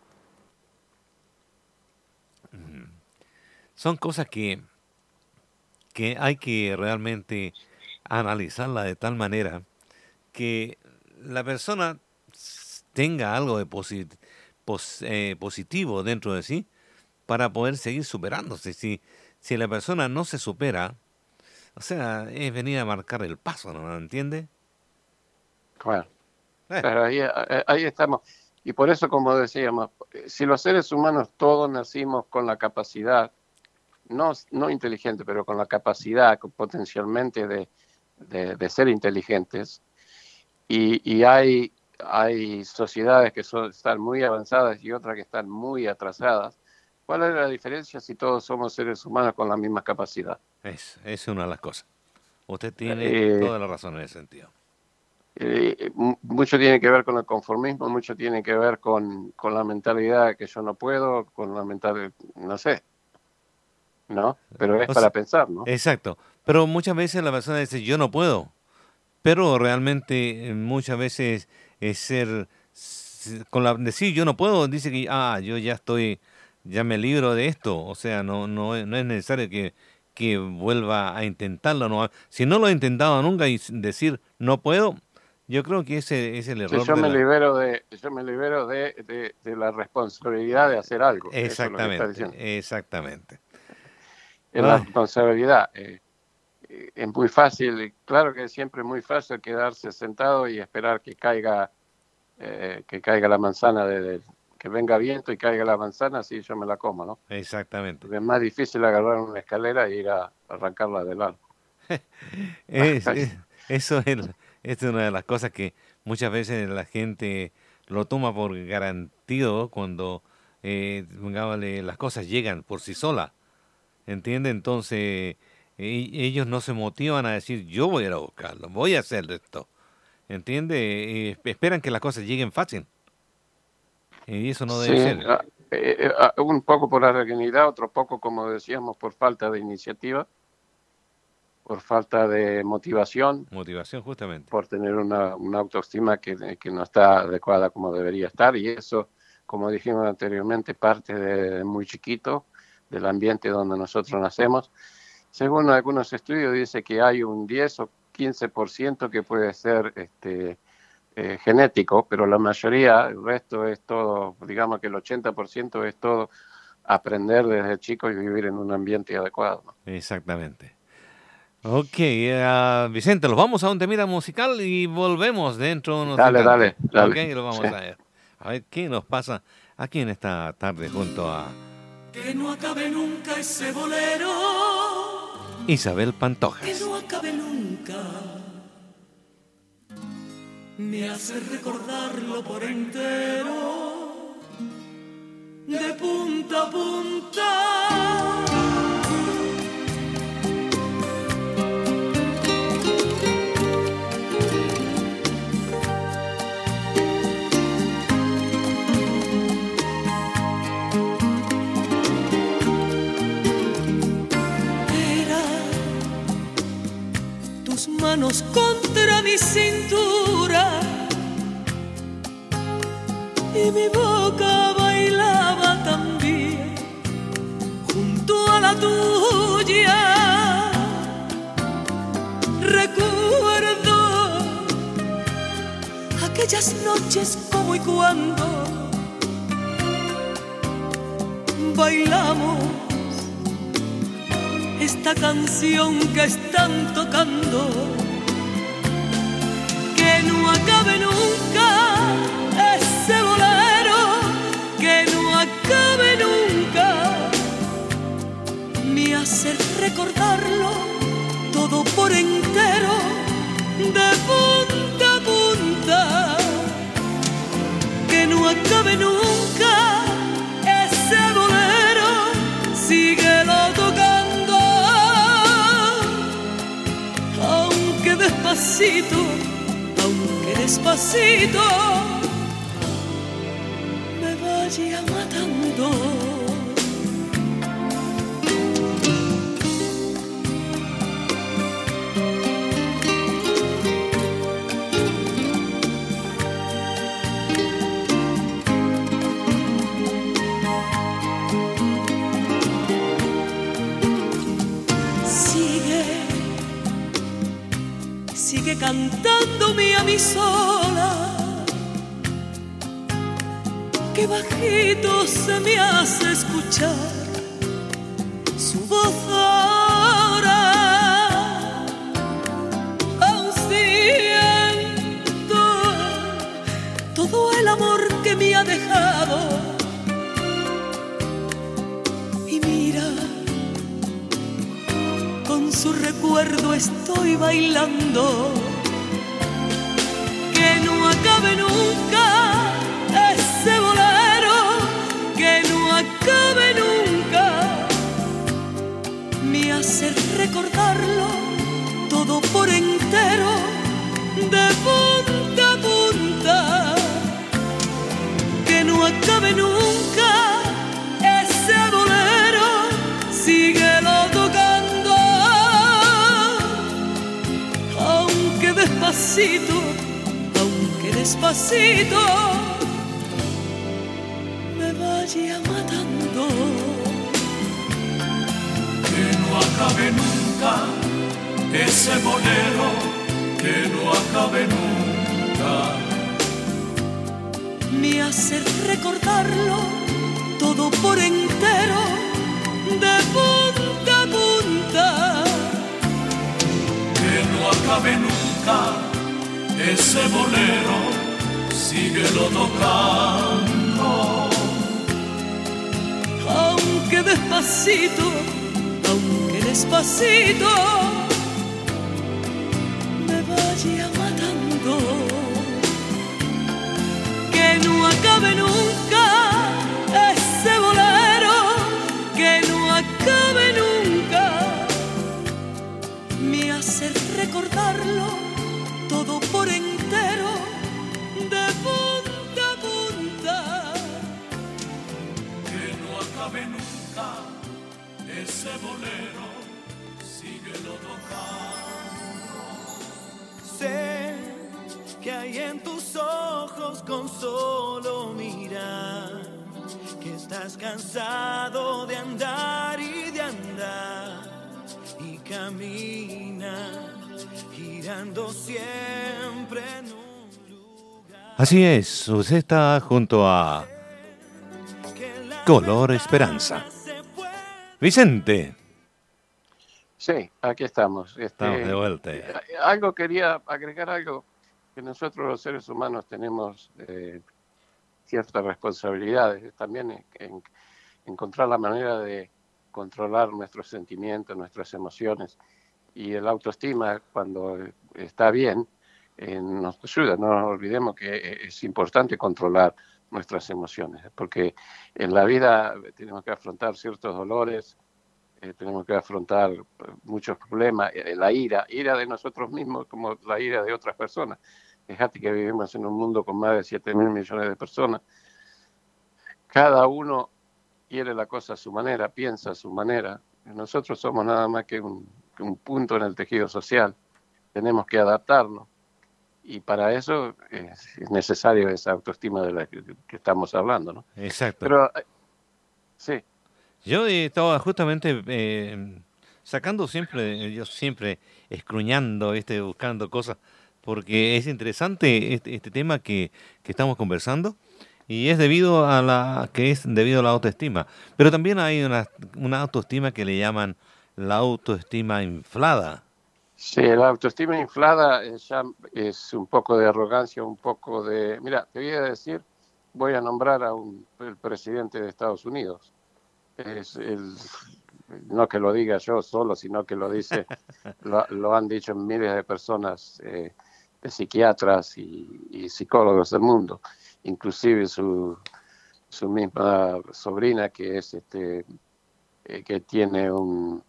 Son cosas que, que hay que realmente analizarla de tal manera que la persona tenga algo de positivo eh, positivo dentro de sí para poder seguir superándose. Si, si la persona no se supera, o sea, es venir a marcar el paso, ¿no? ¿Entiende? Claro. Eh. Pero ahí, eh, ahí estamos. Y por eso, como decíamos, si los seres humanos todos nacimos con la capacidad, no, no inteligente, pero con la capacidad potencialmente de, de, ser inteligentes, y, y hay hay sociedades que son, están muy avanzadas y otras que están muy atrasadas. ¿Cuál es la diferencia si todos somos seres humanos con la misma capacidad? Es, es una de las cosas. Usted tiene eh, toda la razón en ese sentido. Eh, mucho tiene que ver con el conformismo, mucho tiene que ver con, con la mentalidad que yo no puedo, con la mentalidad, no sé, ¿no? Pero es para pensar, ¿no? Exacto. Pero muchas veces la persona dice, yo no puedo. Pero realmente eh, muchas veces es ser, con la decir yo no puedo, dice que, ah, yo ya estoy, ya me libro de esto, o sea, no, no, no es necesario que, que vuelva a intentarlo. No, si no lo he intentado nunca y decir no puedo, yo creo que ese es el error. yo, me libero de, yo me libero de, de, la responsabilidad de hacer algo. Exactamente, exactamente. Es la responsabilidad. Eh, es muy fácil, claro que es siempre muy fácil quedarse sentado y esperar que caiga, eh, que caiga la manzana, de, que venga viento y caiga la manzana, así yo me la como, ¿no? Exactamente. es más difícil agarrar una escalera e ir a arrancarla del árbol. eso es, es, una de las cosas que muchas veces la gente lo toma por garantido cuando eh, las cosas llegan por sí solas. ¿Entiende? Entonces ellos no se motivan a decir, yo voy a ir a buscarlo, voy a hacer esto. ¿Entiende? esperan que las cosas lleguen fácil. Y eso no debe ser. Ah, eh, eh, ah, un poco por la dignidad, otro poco, como decíamos, por falta de iniciativa, por falta de motivación. Motivación, justamente. Por tener una, una autoestima que, que, no está adecuada como debería estar. Y eso, como dijimos anteriormente, parte de muy chiquito, del ambiente donde nosotros nacemos según algunos estudios dice que hay un 10 o 15% que puede ser este, eh, genético, pero la mayoría, el resto es todo, digamos que el 80% es todo aprender desde chico y vivir en un ambiente adecuado. Exactamente. Ok, uh, Vicente, los vamos a un temida musical y volvemos dentro de unos Dale, dale, dale. Ok, lo vamos a ver. A ver qué nos pasa aquí en esta tarde junto a... Que no acabe nunca ese bolero Isabel Pantojas. Que no acabe nunca me hace recordarlo por entero, de punta a punta. Manos contra mi cintura y mi boca bailaba también junto a la tuya. Recuerdo aquellas noches como y cuando bailamos esta canción que están tocando, que no acabe nunca ese bolero, que no acabe nunca, me hace recordarlo todo por entero, de punta a punta, que no acabe nunca ese bolero, síguelo tocando. Aunque despacito, despacito, se me hace escuchar vaya matando. que no acabe nunca ese bolero, que no acabe nunca. Me hace recordarlo todo por entero, de punta a punta. Que no acabe nunca ese bolero, síguelo tocando. Aunque despacito, aunque despacito, me vaya matando. Que no acabe nunca ese bolero, síguelo tocando. Sé que hay en tus ojos con solo mirar que estás cansado de andar y de andar y camina girando siempre en un Así es, usted está junto a Color Esperanza. Vicente. Sí, aquí estamos. Este, Estamos de vuelta. Algo quería agregar algo que nosotros los seres humanos tenemos eh, ciertas responsabilidades también en, en encontrar la manera de controlar nuestros sentimientos, nuestras emociones y el autoestima cuando está bien eh, nos ayuda. No nos olvidemos que es importante controlar nuestras emociones, porque en la vida tenemos que afrontar ciertos dolores, eh, tenemos que afrontar muchos problemas, eh, la ira, ira de nosotros mismos como la ira de otras personas. Fíjate que vivimos en un mundo con más de 7 mil millones de personas. Cada uno quiere la cosa a su manera, piensa a su manera. Nosotros somos nada más que un, un punto en el tejido social. Tenemos que adaptarnos y para eso es, necesario esa autoestima de la que, estamos hablando, ¿no? Exacto. Pero, eh, sí. Yo estaba justamente eh, sacando siempre, yo siempre escruñando, este, buscando cosas, porque es interesante este, este tema que, que, estamos conversando y es debido a la que es debido a la autoestima. Pero también hay una, una autoestima que le llaman la autoestima inflada. Sí, la autoestima inflada es, un poco de arrogancia, un poco de... Mira, te voy a decir, voy a nombrar a un el presidente de Estados Unidos. Es el, no que lo diga yo solo, sino que lo dice, lo, lo han dicho miles de personas, eh, de psiquiatras y, y, psicólogos del mundo, inclusive su, su misma sobrina que es este eh, que tiene un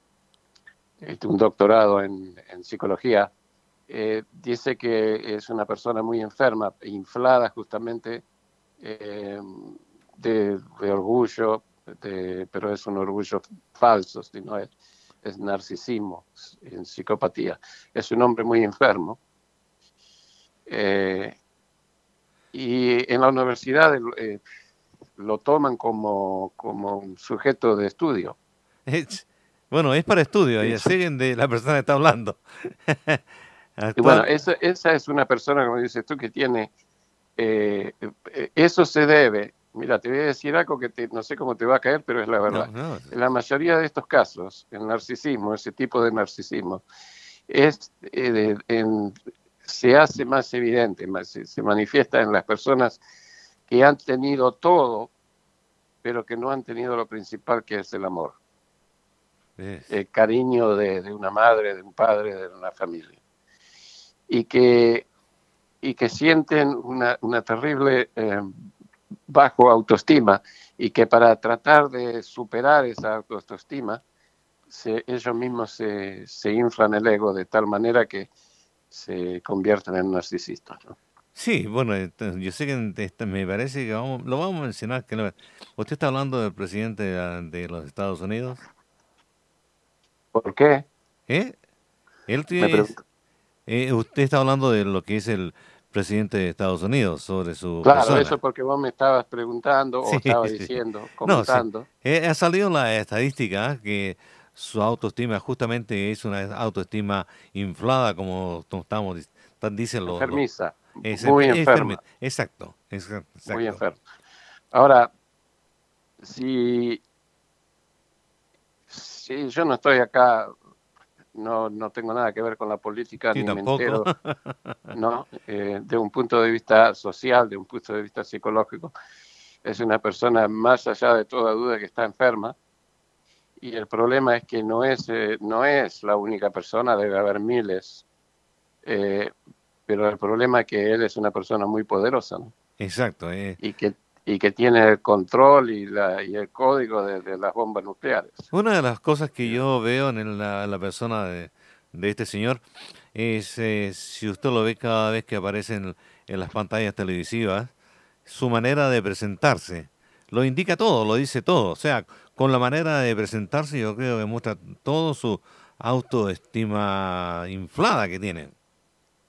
este, un doctorado en, psicología, eh, dice que es una persona muy enferma, inflada justamente eh, de, orgullo, pero es un orgullo falso, sino es, es narcisismo, en psicopatía. Es un hombre muy enfermo. Eh, y en la universidad lo toman como, como un sujeto de estudio. Bueno, es para estudio, y siguen de la persona que está hablando. y bueno, esa, esa, es una persona, como dices tú, que tiene... Eh, eso se debe, mira, te voy a decir algo que no sé cómo te va a caer, pero es la verdad. En la mayoría de estos casos, el narcisismo, ese tipo de narcisismo, es, eh, en, se hace más evidente, más, se, se manifiesta en las personas que han tenido todo, pero que no han tenido lo principal que es el amor el cariño de, una madre, de un padre, de una familia. Y que, y que sienten una, una terrible eh, bajo autoestima y que para tratar de superar esa autoestima, ellos mismos se, se, inflan el ego de tal manera que se convierten en narcisistas. Sí, bueno, yo sé que me parece que lo vamos a mencionar. que ¿Usted está hablando del presidente de los Estados Unidos? ¿Por qué? ¿Eh? Él tiene, eh, usted está hablando de lo que es el presidente de Estados Unidos sobre su Claro, eso porque vos me estabas preguntando o estabas diciendo, comentando. No, eh, ha salido la estadística que su autoestima justamente es una autoestima inflada, como estamos dicen los... Enfermiza, muy enferma. Exacto, exacto, Muy enferma. Ahora, si Sí, yo no estoy acá, no, no tengo nada que ver con la política, ni tampoco. me entero, ¿no? Eh, de un punto de vista social, de un punto de vista psicológico. Es una persona más allá de toda duda que está enferma. Y el problema es que no es, eh, no es la única persona, debe haber miles. Eh, pero el problema es que él es una persona muy poderosa. ¿no? Exacto. Y que y que tiene el control y, la, y el código de, las bombas nucleares. Una de las cosas que yo veo en la, la persona de, de, este señor es, eh, si usted lo ve cada vez que aparece en, en, las pantallas televisivas, su manera de presentarse. Lo indica todo, lo dice todo. O sea, con la manera de presentarse yo creo que muestra todo su autoestima inflada que tiene.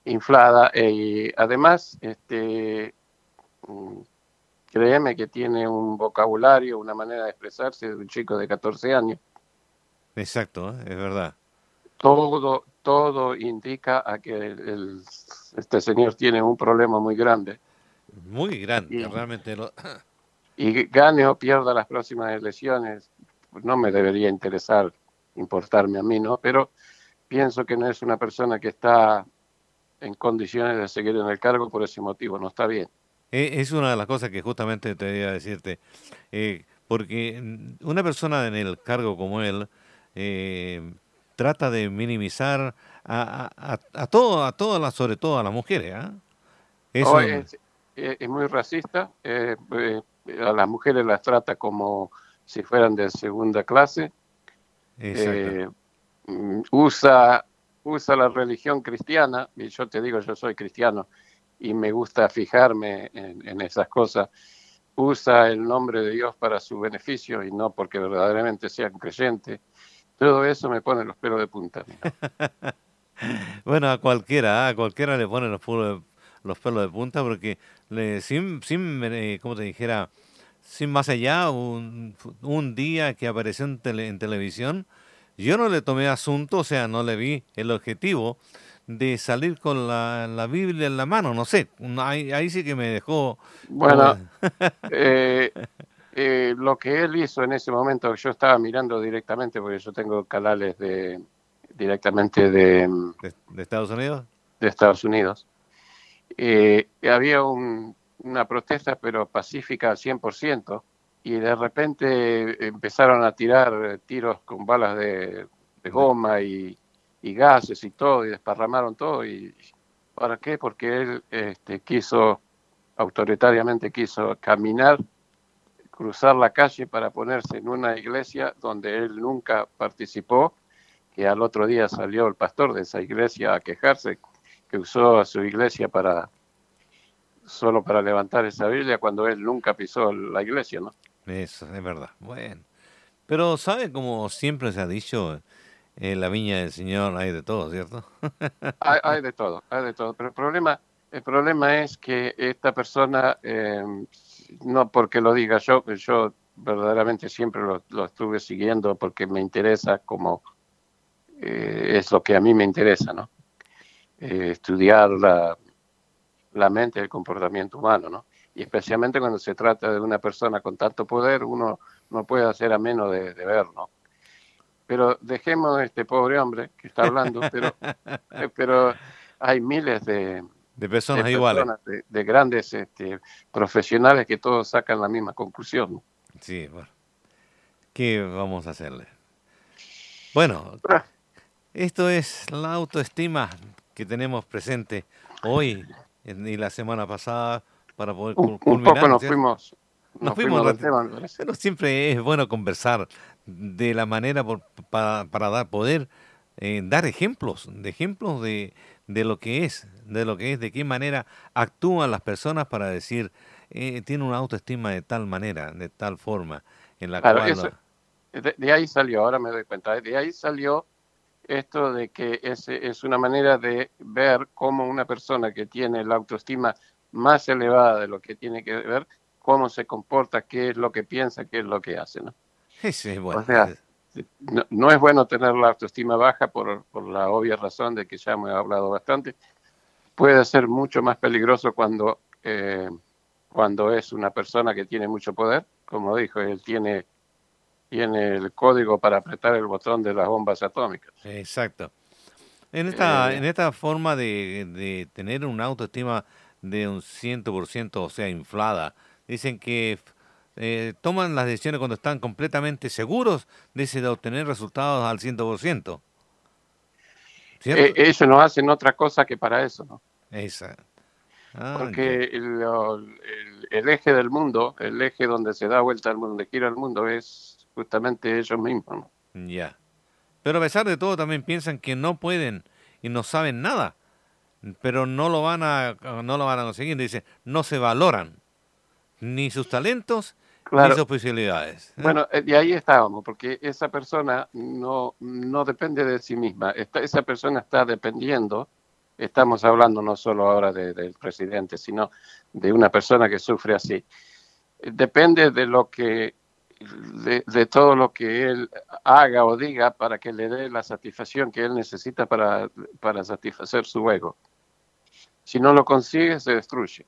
Inflada eh, y además, este mm, Créeme que tiene un vocabulario, una manera de expresarse de un chico de 14 años. Exacto, ¿eh? es verdad. Todo, todo indica a que el, este señor tiene un problema muy grande. Muy grande, realmente. Lo... Y gane o pierda las próximas elecciones, no me debería interesar, importarme a mí, ¿no? Pero pienso que no es una persona que está en condiciones de seguir en el cargo por ese motivo, no está bien. E, es una de las cosas que justamente te a decirte, eh, porque una persona en el cargo como él, eh, trata de minimizar a, a, a, todo, a todas las, sobre todo a las mujeres. ¿ah? Eso... Oh, es, es, muy racista, eh, a las mujeres las trata como si fueran de segunda clase, mm, usa, usa la religión cristiana, y yo te digo, yo soy cristiano y me gusta fijarme en, esas cosas, usa el nombre de Dios para su beneficio y no porque verdaderamente sean creyentes. Todo eso me pone los pelos de punta. bueno, a cualquiera, a cualquiera le pone los pelos, los pelos de punta porque le, sin, sin eh, como te dijera, sin más allá, un, un día que apareció en, tele, en televisión, yo no le tomé asunto, o sea, no le vi el objetivo de salir con la, la Biblia en la mano, no sé, ahí, ahí sí que me dejó... Bueno, eh, eh, lo que él hizo en ese momento, yo estaba mirando directamente, porque yo tengo canales de directamente de, ¿De, Estados Unidos. De Estados Unidos. Eh, había un, una protesta, pero pacífica al 100%, y de repente empezaron a tirar tiros con balas de, de goma y, y, gases y todo, y desparramaron todo. y ¿Para qué? Porque él este, quiso, autoritariamente quiso caminar cruzar la calle para ponerse en una iglesia donde él nunca participó, que al otro día salió el pastor de esa iglesia a quejarse, que usó a su iglesia para solo para levantar esa Biblia cuando él nunca pisó la iglesia, ¿no? Eso, es verdad. Bueno. Pero, ¿sabe como siempre se ha dicho? En la viña del Señor hay de todo, ¿cierto? hay, hay, de todo, hay de todo. Pero el problema, el problema es que esta persona eh, no porque lo diga yo, yo verdaderamente siempre lo, lo estuve siguiendo porque me interesa como eh, es lo que a mí me interesa, ¿no? Eh, estudiar la, la mente el comportamiento humano, ¿no? Y especialmente cuando se trata de una persona con tanto poder, uno no puede hacer a menos de, de ver, ¿no? Pero dejemos a este pobre hombre que está hablando, pero, eh, pero hay miles de, de personas, de iguales. De, grandes este, profesionales que todos sacan la misma conclusión. Sí, bueno. ¿Qué vamos a hacerle? Bueno, ah. esto es la autoestima que tenemos presente hoy y la semana pasada para poder un, culminar. Un poco nos fuimos, nos, fuimos, fuimos tema, pero siempre es bueno conversar de la manera por, para, para dar poder eh, dar ejemplos, de ejemplos de, de lo que es, de lo que es, de qué manera actúan las personas para decir, eh, tiene una autoestima de tal manera, de tal forma, en la claro, cual... Eso, de, de, ahí salió, ahora me doy cuenta, de ahí salió esto de que es, es una manera de ver cómo una persona que tiene la autoestima más elevada de lo que tiene que ver, cómo se comporta, qué es lo que piensa, qué es lo que hace, ¿no? Sí, bueno. O sea, no, no, es bueno tener la autoestima baja por, por, la obvia razón de que ya hemos hablado bastante. Puede ser mucho más peligroso cuando, eh, cuando es una persona que tiene mucho poder. Como dijo, él tiene, tiene el código para apretar el botón de las bombas atómicas. Exacto. En esta, eh, en esta forma de, de tener una autoestima de un 100%, o sea, inflada, dicen que eh, toman las decisiones cuando están completamente seguros de, de obtener resultados al 100%. Eh, ellos no hacen otra cosa que para eso, ¿no? Esa. Ah, Porque el, el, el, eje del mundo, el eje donde se da vuelta al mundo, donde gira el mundo, es justamente ellos mismos. ¿no? Ya. Pero a pesar de todo también piensan que no pueden y no saben nada, pero no lo van a, no lo van a conseguir. Dicen, no se valoran ni sus talentos claro. sus posibilidades. ¿eh? Bueno, y ahí estábamos, porque esa persona no, no depende de sí misma, Esta, esa persona está dependiendo, estamos hablando no solo ahora de, del presidente, sino de una persona que sufre así. Depende de lo que, de, de todo lo que él haga o diga para que le dé la satisfacción que él necesita para, para satisfacer su ego. Si no lo consigue, se destruye.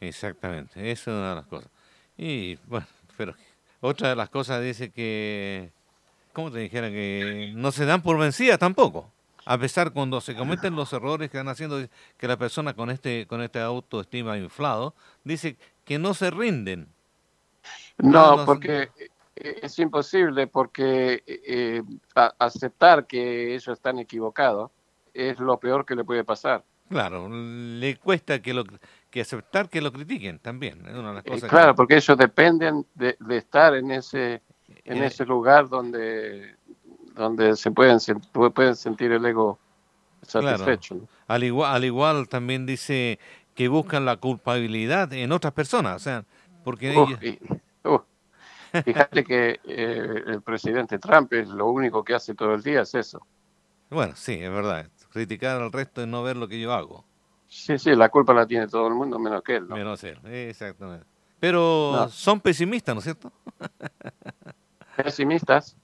Exactamente, eso es una de las cosas. Y bueno, pero otra de las cosas dice que, ¿cómo te dijera? Que no se dan por vencidas tampoco. A pesar cuando se cometen los errores que están haciendo, que la persona con este, con este autoestima inflado, dice que no se rinden. No, no porque eh, es imposible porque eh, aceptar que ellos están equivocados es lo peor que le puede pasar. Claro, le cuesta que lo que aceptar que lo critiquen también. Es una de las cosas claro, porque ellos dependen de, estar en ese en ese lugar donde donde se pueden pueden sentir el ego satisfecho. Al igual al igual también dice que buscan la culpabilidad en otras personas, o sea, porque Fíjate que eh, el presidente Trump es lo único que hace todo el día es eso. Bueno, sí, es verdad. Criticar al resto y no ver lo que yo hago. Sí, sí, la culpa la tiene todo el mundo menos que él. Menos él, exactamente. Pero son pesimistas, ¿no es cierto? ¿Pesimistas?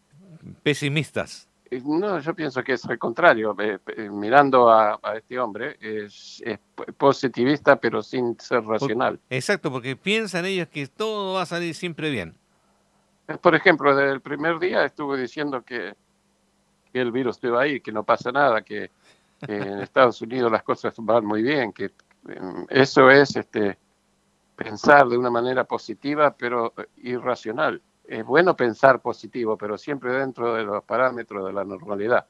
Pesimistas. Eh, no, yo pienso que es al contrario. Eh, mirando a, este hombre, es, positivista, pero sin ser racional. exacto, porque piensan ellos que todo va a salir siempre bien. Por ejemplo, desde el primer día estuve diciendo que, el virus estuvo ahí, que no pasa nada, que, en Estados Unidos las cosas van muy bien, que em, eso es este, pensar de una manera positiva pero irracional. Es bueno pensar positivo, pero siempre dentro de los parámetros de la normalidad.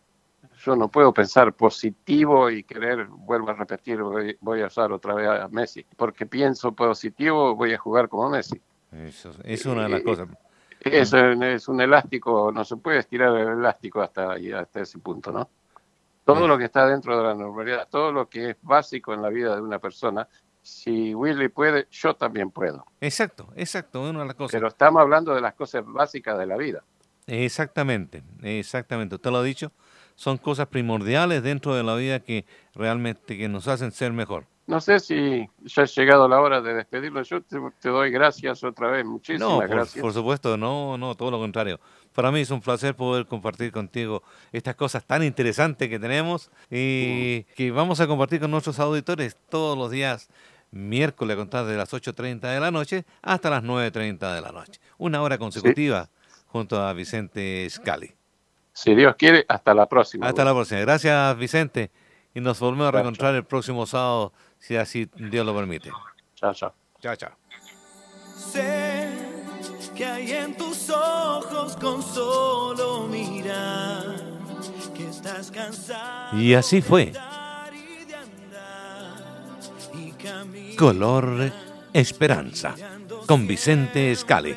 Yo no puedo pensar positivo y querer, vuelvo a repetir, voy, a usar otra vez a Messi, porque pienso positivo, voy a jugar como Messi. Eso es una de las cosas. Es, es un elástico, no se puede estirar el elástico hasta, hasta ese punto, ¿no? Todo lo que está dentro de la normalidad, todo lo que es básico en la vida de una persona, si Willy puede, yo también puedo. Exacto, exacto, una de las cosas. Pero estamos hablando de las cosas básicas de la vida. Exactamente, exactamente, usted lo ha dicho, son cosas primordiales dentro de la vida que realmente que nos hacen ser mejor. No sé si ya ha llegado la hora de despedirlo. Yo te, doy gracias otra vez, muchísimas no, gracias. Por supuesto, no, no, todo lo contrario. Para mí es un placer poder compartir contigo estas cosas tan interesantes que tenemos y mm. que vamos a compartir con nuestros auditores todos los días miércoles a contar de las 8.30 de la noche hasta las 9.30 de la noche. Una hora consecutiva junto a Vicente Scali. Si Dios quiere, hasta la próxima. Hasta la próxima. Gracias, Vicente. Y nos volvemos a reencontrar el próximo sábado si así Dios lo permite. Chao, chao. Chao, chao. Que hay en tus ojos con solo mirar que estás cansado. Y así fue. Color Esperanza con Vicente Escali.